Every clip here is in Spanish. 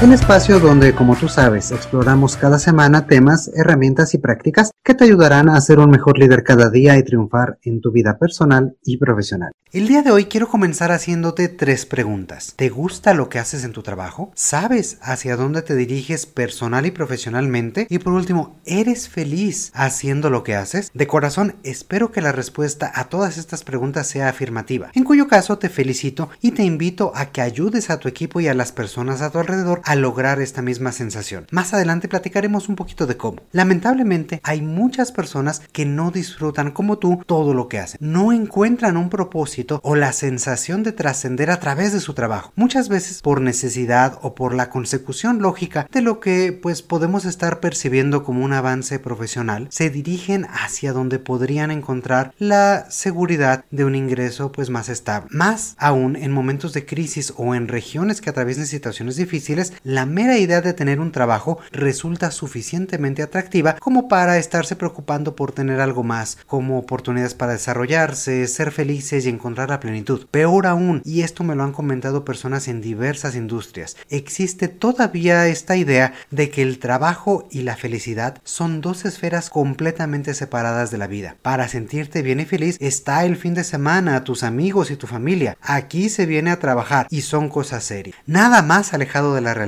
un espacio donde, como tú sabes, exploramos cada semana temas, herramientas y prácticas que te ayudarán a ser un mejor líder cada día y triunfar en tu vida personal y profesional. El día de hoy quiero comenzar haciéndote tres preguntas. ¿Te gusta lo que haces en tu trabajo? ¿Sabes hacia dónde te diriges personal y profesionalmente? Y por último, ¿eres feliz haciendo lo que haces? De corazón, espero que la respuesta a todas estas preguntas sea afirmativa, en cuyo caso te felicito y te invito a que ayudes a tu equipo y a las personas a tu alrededor a lograr esta misma sensación. Más adelante platicaremos un poquito de cómo. Lamentablemente hay muchas personas que no disfrutan como tú todo lo que hacen. No encuentran un propósito o la sensación de trascender a través de su trabajo. Muchas veces por necesidad o por la consecución lógica de lo que pues podemos estar percibiendo como un avance profesional, se dirigen hacia donde podrían encontrar la seguridad de un ingreso pues más estable. Más aún en momentos de crisis o en regiones que atraviesan situaciones difíciles, la mera idea de tener un trabajo resulta suficientemente atractiva como para estarse preocupando por tener algo más, como oportunidades para desarrollarse, ser felices y encontrar la plenitud. Peor aún, y esto me lo han comentado personas en diversas industrias, existe todavía esta idea de que el trabajo y la felicidad son dos esferas completamente separadas de la vida. Para sentirte bien y feliz está el fin de semana, tus amigos y tu familia. Aquí se viene a trabajar y son cosas serias. Nada más alejado de la realidad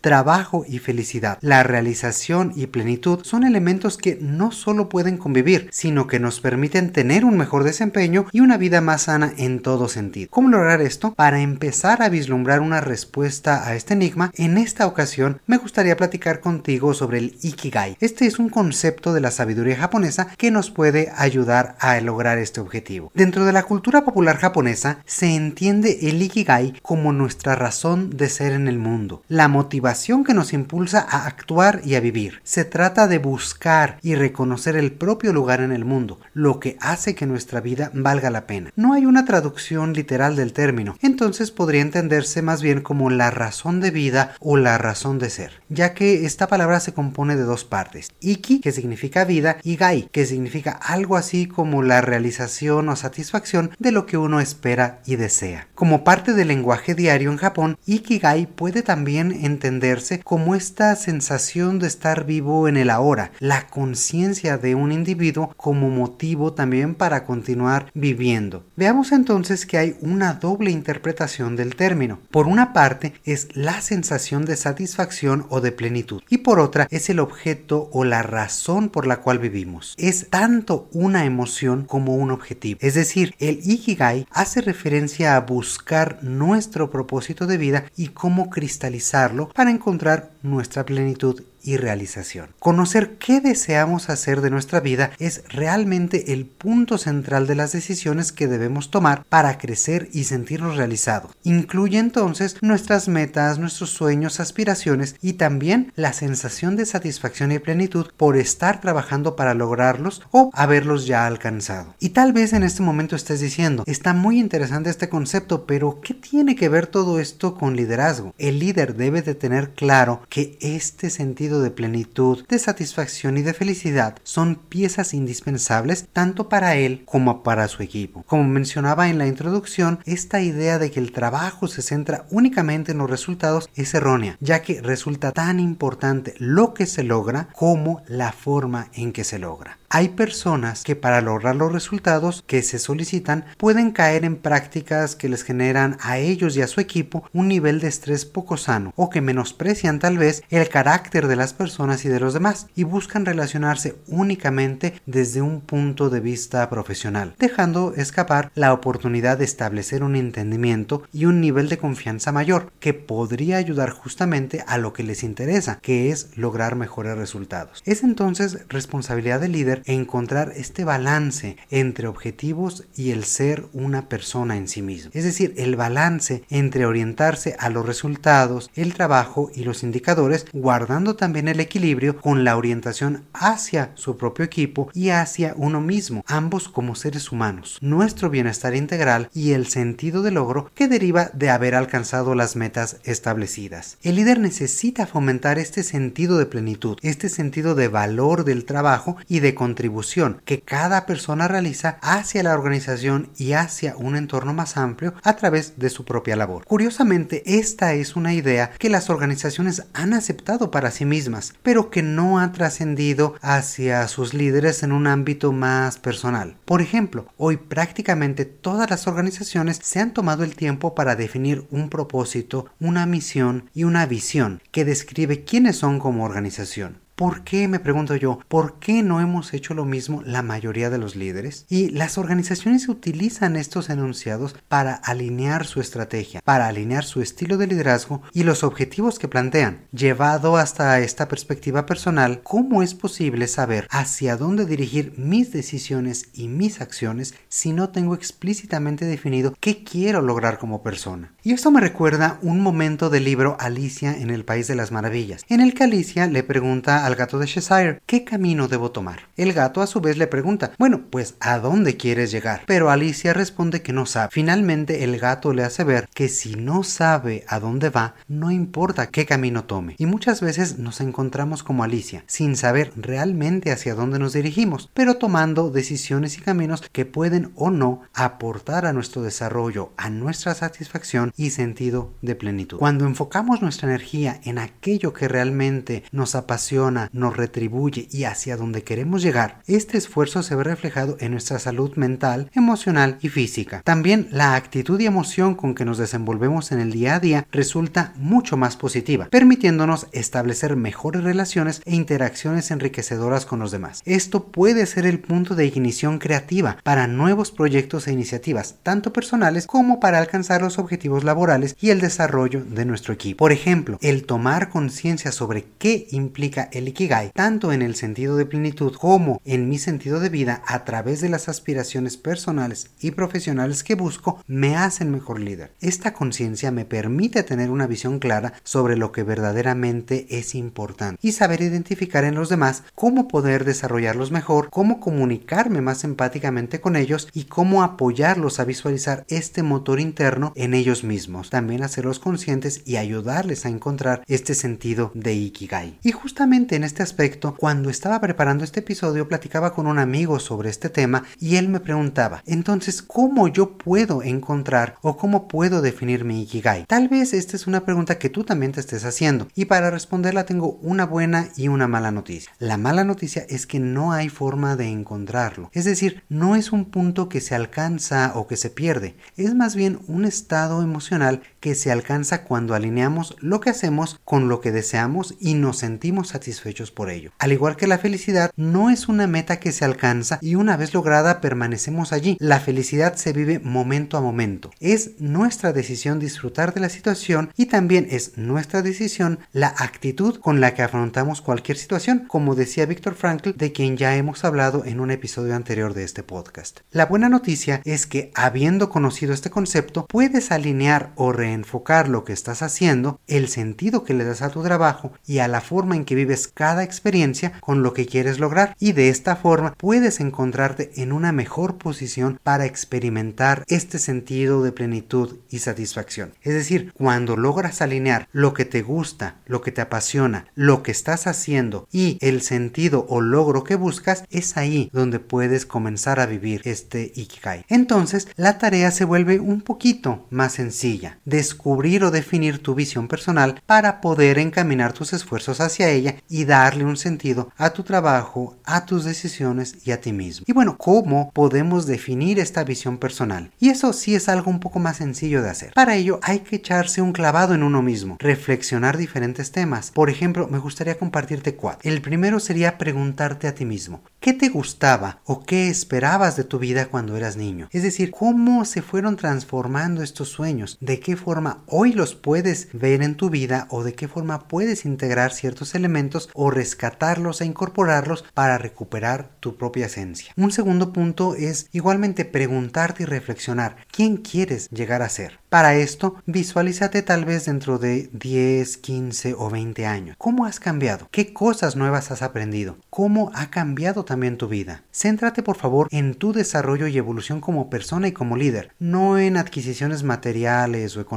Trabajo y felicidad, la realización y plenitud son elementos que no solo pueden convivir, sino que nos permiten tener un mejor desempeño y una vida más sana en todo sentido. ¿Cómo lograr esto? Para empezar a vislumbrar una respuesta a este enigma, en esta ocasión me gustaría platicar contigo sobre el Ikigai. Este es un concepto de la sabiduría japonesa que nos puede ayudar a lograr este objetivo. Dentro de la cultura popular japonesa se entiende el Ikigai como nuestra razón de ser en el mundo, la motivación que nos impulsa a actuar y a vivir. Se trata de buscar y reconocer el propio lugar en el mundo, lo que hace que nuestra vida valga la pena. No hay una traducción literal del término, entonces podría entenderse más bien como la razón de vida o la razón de ser, ya que esta palabra se compone de dos partes, iki, que significa vida, y gai, que significa algo así como la realización o satisfacción de lo que uno espera y desea. Como parte del lenguaje diario en Japón, ikigai puede también entenderse como esta sensación de estar vivo en el ahora, la conciencia de un individuo como motivo también para continuar viviendo. Veamos entonces que hay una doble interpretación del término. Por una parte es la sensación de satisfacción o de plenitud y por otra es el objeto o la razón por la cual vivimos. Es tanto una emoción como un objetivo. Es decir, el Ikigai hace referencia a buscar nuestro propósito de vida y cómo cristalizar para encontrar nuestra plenitud y realización. Conocer qué deseamos hacer de nuestra vida es realmente el punto central de las decisiones que debemos tomar para crecer y sentirnos realizados. Incluye entonces nuestras metas, nuestros sueños, aspiraciones y también la sensación de satisfacción y plenitud por estar trabajando para lograrlos o haberlos ya alcanzado. Y tal vez en este momento estés diciendo, está muy interesante este concepto, pero ¿qué tiene que ver todo esto con liderazgo? El líder debe de tener claro que este sentido de plenitud, de satisfacción y de felicidad son piezas indispensables tanto para él como para su equipo. Como mencionaba en la introducción, esta idea de que el trabajo se centra únicamente en los resultados es errónea, ya que resulta tan importante lo que se logra como la forma en que se logra. Hay personas que para lograr los resultados que se solicitan pueden caer en prácticas que les generan a ellos y a su equipo un nivel de estrés poco sano o que menosprecian tal vez el carácter de las personas y de los demás y buscan relacionarse únicamente desde un punto de vista profesional, dejando escapar la oportunidad de establecer un entendimiento y un nivel de confianza mayor que podría ayudar justamente a lo que les interesa, que es lograr mejores resultados. Es entonces responsabilidad del líder encontrar este balance entre objetivos y el ser una persona en sí mismo. Es decir, el balance entre orientarse a los resultados, el trabajo y los indicadores, guardando también el equilibrio con la orientación hacia su propio equipo y hacia uno mismo, ambos como seres humanos, nuestro bienestar integral y el sentido de logro que deriva de haber alcanzado las metas establecidas. El líder necesita fomentar este sentido de plenitud, este sentido de valor del trabajo y de contribución que cada persona realiza hacia la organización y hacia un entorno más amplio a través de su propia labor. Curiosamente, esta es una idea que las organizaciones han aceptado para sí mismas, pero que no ha trascendido hacia sus líderes en un ámbito más personal. Por ejemplo, hoy prácticamente todas las organizaciones se han tomado el tiempo para definir un propósito, una misión y una visión que describe quiénes son como organización. ¿Por qué, me pregunto yo, por qué no hemos hecho lo mismo la mayoría de los líderes? Y las organizaciones utilizan estos enunciados para alinear su estrategia, para alinear su estilo de liderazgo y los objetivos que plantean. Llevado hasta esta perspectiva personal, ¿cómo es posible saber hacia dónde dirigir mis decisiones y mis acciones si no tengo explícitamente definido qué quiero lograr como persona? Y esto me recuerda un momento del libro Alicia en el País de las Maravillas, en el que Alicia le pregunta al gato de Cheshire qué camino debo tomar. El gato a su vez le pregunta, bueno, pues ¿a dónde quieres llegar? Pero Alicia responde que no sabe. Finalmente el gato le hace ver que si no sabe a dónde va, no importa qué camino tome. Y muchas veces nos encontramos como Alicia, sin saber realmente hacia dónde nos dirigimos, pero tomando decisiones y caminos que pueden o no aportar a nuestro desarrollo, a nuestra satisfacción y sentido de plenitud. Cuando enfocamos nuestra energía en aquello que realmente nos apasiona, nos retribuye y hacia donde queremos llegar, este esfuerzo se ve reflejado en nuestra salud mental, emocional y física. También la actitud y emoción con que nos desenvolvemos en el día a día resulta mucho más positiva, permitiéndonos establecer mejores relaciones e interacciones enriquecedoras con los demás. Esto puede ser el punto de ignición creativa para nuevos proyectos e iniciativas, tanto personales como para alcanzar los objetivos laborales y el desarrollo de nuestro equipo. Por ejemplo, el tomar conciencia sobre qué implica el Ikigai, tanto en el sentido de plenitud como en mi sentido de vida a través de las aspiraciones personales y profesionales que busco, me hacen mejor líder. Esta conciencia me permite tener una visión clara sobre lo que verdaderamente es importante y saber identificar en los demás cómo poder desarrollarlos mejor, cómo comunicarme más empáticamente con ellos y cómo apoyarlos a visualizar este motor interno en ellos mismos. También hacerlos conscientes y ayudarles a encontrar este sentido de Ikigai. Y justamente en este aspecto, cuando estaba preparando este episodio, platicaba con un amigo sobre este tema y él me preguntaba, entonces, ¿cómo yo puedo encontrar o cómo puedo definir mi Ikigai? Tal vez esta es una pregunta que tú también te estés haciendo y para responderla tengo una buena y una mala noticia. La mala noticia es que no hay forma de encontrarlo, es decir, no es un punto que se alcanza o que se pierde, es más bien un estado emocional que se alcanza cuando alineamos lo que hacemos con lo que deseamos y nos sentimos satisfechos por ello. Al igual que la felicidad, no es una meta que se alcanza y una vez lograda permanecemos allí. La felicidad se vive momento a momento. Es nuestra decisión disfrutar de la situación y también es nuestra decisión la actitud con la que afrontamos cualquier situación, como decía Víctor Frankl, de quien ya hemos hablado en un episodio anterior de este podcast. La buena noticia es que habiendo conocido este concepto, puedes alinear o reenfocar lo que estás haciendo, el sentido que le das a tu trabajo y a la forma en que vives cada experiencia con lo que quieres lograr y de esta forma puedes encontrarte en una mejor posición para experimentar este sentido de plenitud y satisfacción. Es decir, cuando logras alinear lo que te gusta, lo que te apasiona, lo que estás haciendo y el sentido o logro que buscas, es ahí donde puedes comenzar a vivir este Ikigai. Entonces, la tarea se vuelve un poquito más sencilla. Descubrir o definir tu visión personal para poder encaminar tus esfuerzos hacia ella y darle un sentido a tu trabajo, a tus decisiones y a ti mismo. Y bueno, ¿cómo podemos definir esta visión personal? Y eso sí es algo un poco más sencillo de hacer. Para ello hay que echarse un clavado en uno mismo, reflexionar diferentes temas. Por ejemplo, me gustaría compartirte cuatro. El primero sería preguntarte a ti mismo, ¿qué te gustaba o qué esperabas de tu vida cuando eras niño? Es decir, ¿cómo se fueron transformando estos sueños? ¿De qué hoy los puedes ver en tu vida o de qué forma puedes integrar ciertos elementos o rescatarlos e incorporarlos para recuperar tu propia esencia. Un segundo punto es igualmente preguntarte y reflexionar quién quieres llegar a ser. Para esto, visualízate tal vez dentro de 10, 15 o 20 años. ¿Cómo has cambiado? ¿Qué cosas nuevas has aprendido? ¿Cómo ha cambiado también tu vida? Céntrate por favor en tu desarrollo y evolución como persona y como líder, no en adquisiciones materiales o económicas,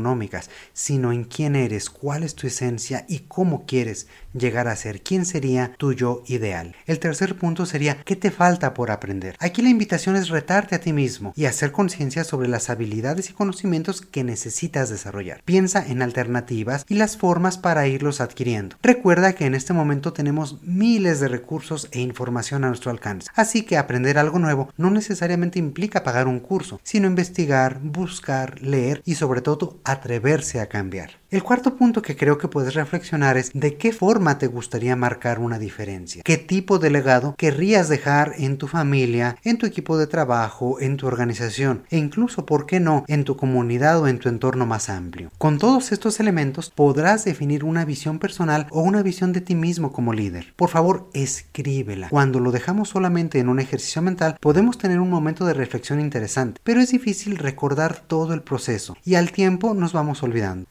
sino en quién eres, cuál es tu esencia y cómo quieres llegar a ser, quién sería tu yo ideal. El tercer punto sería qué te falta por aprender. Aquí la invitación es retarte a ti mismo y hacer conciencia sobre las habilidades y conocimientos que necesitas desarrollar. Piensa en alternativas y las formas para irlos adquiriendo. Recuerda que en este momento tenemos miles de recursos e información a nuestro alcance, así que aprender algo nuevo no necesariamente implica pagar un curso, sino investigar, buscar, leer y sobre todo atreverse a cambiar. El cuarto punto que creo que puedes reflexionar es de qué forma te gustaría marcar una diferencia, qué tipo de legado querrías dejar en tu familia, en tu equipo de trabajo, en tu organización e incluso, ¿por qué no?, en tu comunidad o en tu entorno más amplio. Con todos estos elementos podrás definir una visión personal o una visión de ti mismo como líder. Por favor, escríbela. Cuando lo dejamos solamente en un ejercicio mental, podemos tener un momento de reflexión interesante, pero es difícil recordar todo el proceso y al tiempo nos vamos olvidando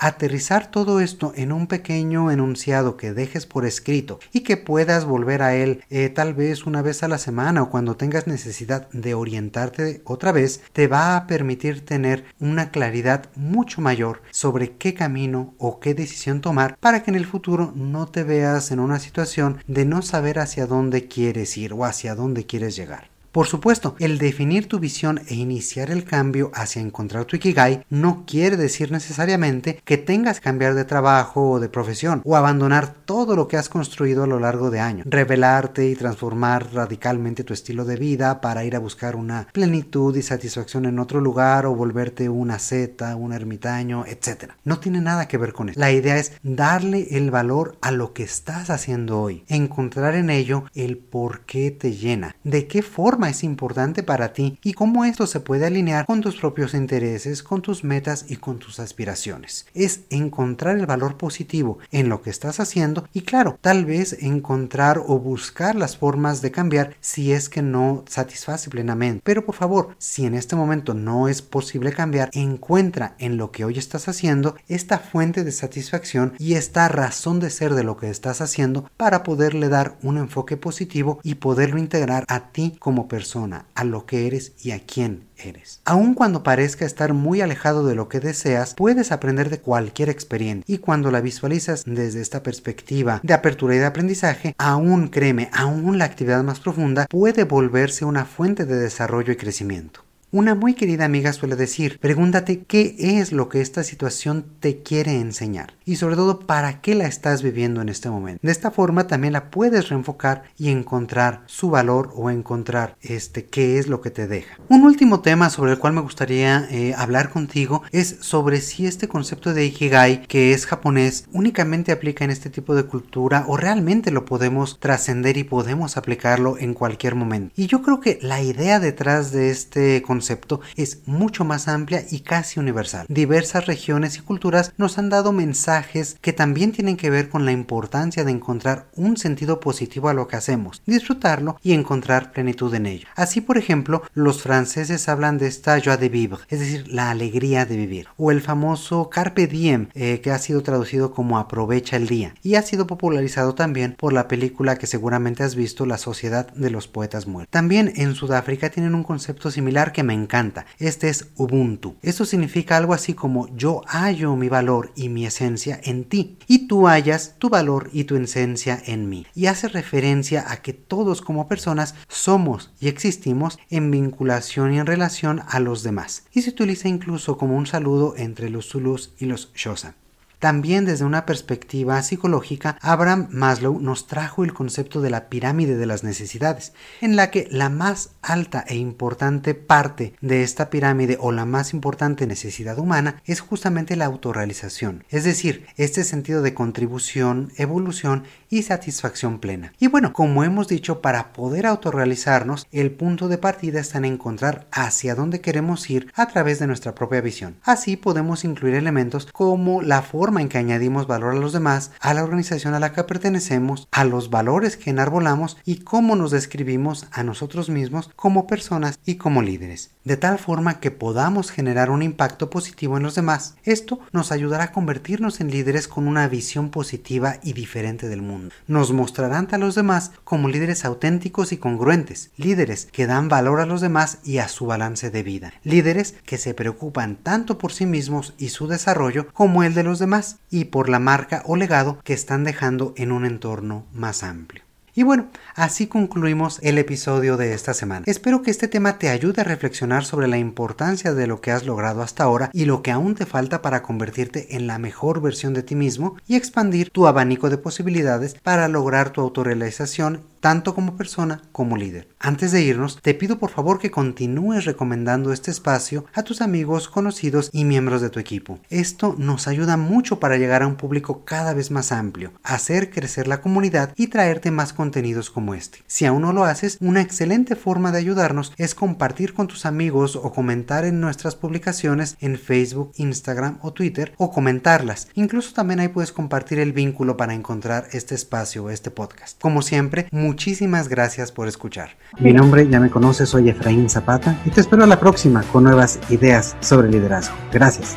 todo esto en un pequeño enunciado que dejes por escrito y que puedas volver a él eh, tal vez una vez a la semana o cuando tengas necesidad de orientarte otra vez, te va a permitir tener una claridad mucho mayor sobre qué camino o qué decisión tomar para que en el futuro no te veas en una situación de no saber hacia dónde quieres ir o hacia dónde quieres llegar. Por supuesto, el definir tu visión e iniciar el cambio hacia encontrar tu Ikigai no quiere decir necesariamente que tengas que cambiar de trabajo o de profesión o abandonar todo lo que has construido a lo largo de años, revelarte y transformar radicalmente tu estilo de vida para ir a buscar una plenitud y satisfacción en otro lugar o volverte una zeta, un ermitaño, etc. No tiene nada que ver con eso. La idea es darle el valor a lo que estás haciendo hoy, encontrar en ello el por qué te llena, de qué forma es importante para ti y cómo esto se puede alinear con tus propios intereses, con tus metas y con tus aspiraciones. Es encontrar el valor positivo en lo que estás haciendo y claro, tal vez encontrar o buscar las formas de cambiar si es que no satisface plenamente. Pero por favor, si en este momento no es posible cambiar, encuentra en lo que hoy estás haciendo esta fuente de satisfacción y esta razón de ser de lo que estás haciendo para poderle dar un enfoque positivo y poderlo integrar a ti como persona, a lo que eres y a quién eres. Aun cuando parezca estar muy alejado de lo que deseas, puedes aprender de cualquier experiencia y cuando la visualizas desde esta perspectiva de apertura y de aprendizaje, aún créeme, aún la actividad más profunda puede volverse una fuente de desarrollo y crecimiento. Una muy querida amiga suele decir, pregúntate qué es lo que esta situación te quiere enseñar y sobre todo para qué la estás viviendo en este momento. De esta forma también la puedes reenfocar y encontrar su valor o encontrar este qué es lo que te deja. Un último tema sobre el cual me gustaría eh, hablar contigo es sobre si este concepto de Ikigai que es japonés únicamente aplica en este tipo de cultura o realmente lo podemos trascender y podemos aplicarlo en cualquier momento. Y yo creo que la idea detrás de este concepto concepto es mucho más amplia y casi universal. Diversas regiones y culturas nos han dado mensajes que también tienen que ver con la importancia de encontrar un sentido positivo a lo que hacemos, disfrutarlo y encontrar plenitud en ello. Así, por ejemplo, los franceses hablan de esta joie de vivre, es decir, la alegría de vivir, o el famoso carpe diem, eh, que ha sido traducido como aprovecha el día, y ha sido popularizado también por la película que seguramente has visto, La Sociedad de los Poetas Muertos. También en Sudáfrica tienen un concepto similar que me encanta. Este es Ubuntu. Esto significa algo así como yo hallo mi valor y mi esencia en ti y tú hallas tu valor y tu esencia en mí. Y hace referencia a que todos como personas somos y existimos en vinculación y en relación a los demás. Y se utiliza incluso como un saludo entre los Zulus y los Xhosa. También desde una perspectiva psicológica, Abraham Maslow nos trajo el concepto de la pirámide de las necesidades, en la que la más alta e importante parte de esta pirámide o la más importante necesidad humana es justamente la autorrealización, es decir, este sentido de contribución, evolución y satisfacción plena. Y bueno, como hemos dicho, para poder autorrealizarnos, el punto de partida está en encontrar hacia dónde queremos ir a través de nuestra propia visión. Así podemos incluir elementos como la forma en que añadimos valor a los demás, a la organización a la que pertenecemos, a los valores que enarbolamos y cómo nos describimos a nosotros mismos como personas y como líderes, de tal forma que podamos generar un impacto positivo en los demás. Esto nos ayudará a convertirnos en líderes con una visión positiva y diferente del mundo. Nos mostrarán ante los demás como líderes auténticos y congruentes, líderes que dan valor a los demás y a su balance de vida, líderes que se preocupan tanto por sí mismos y su desarrollo como el de los demás y por la marca o legado que están dejando en un entorno más amplio. Y bueno, así concluimos el episodio de esta semana. Espero que este tema te ayude a reflexionar sobre la importancia de lo que has logrado hasta ahora y lo que aún te falta para convertirte en la mejor versión de ti mismo y expandir tu abanico de posibilidades para lograr tu autorrealización tanto como persona como líder. Antes de irnos, te pido por favor que continúes recomendando este espacio a tus amigos, conocidos y miembros de tu equipo. Esto nos ayuda mucho para llegar a un público cada vez más amplio, hacer crecer la comunidad y traerte más contenidos como este. Si aún no lo haces, una excelente forma de ayudarnos es compartir con tus amigos o comentar en nuestras publicaciones en Facebook, Instagram o Twitter o comentarlas. Incluso también ahí puedes compartir el vínculo para encontrar este espacio este podcast. Como siempre, Muchísimas gracias por escuchar. Mi nombre ya me conoces, soy Efraín Zapata y te espero a la próxima con nuevas ideas sobre liderazgo. Gracias.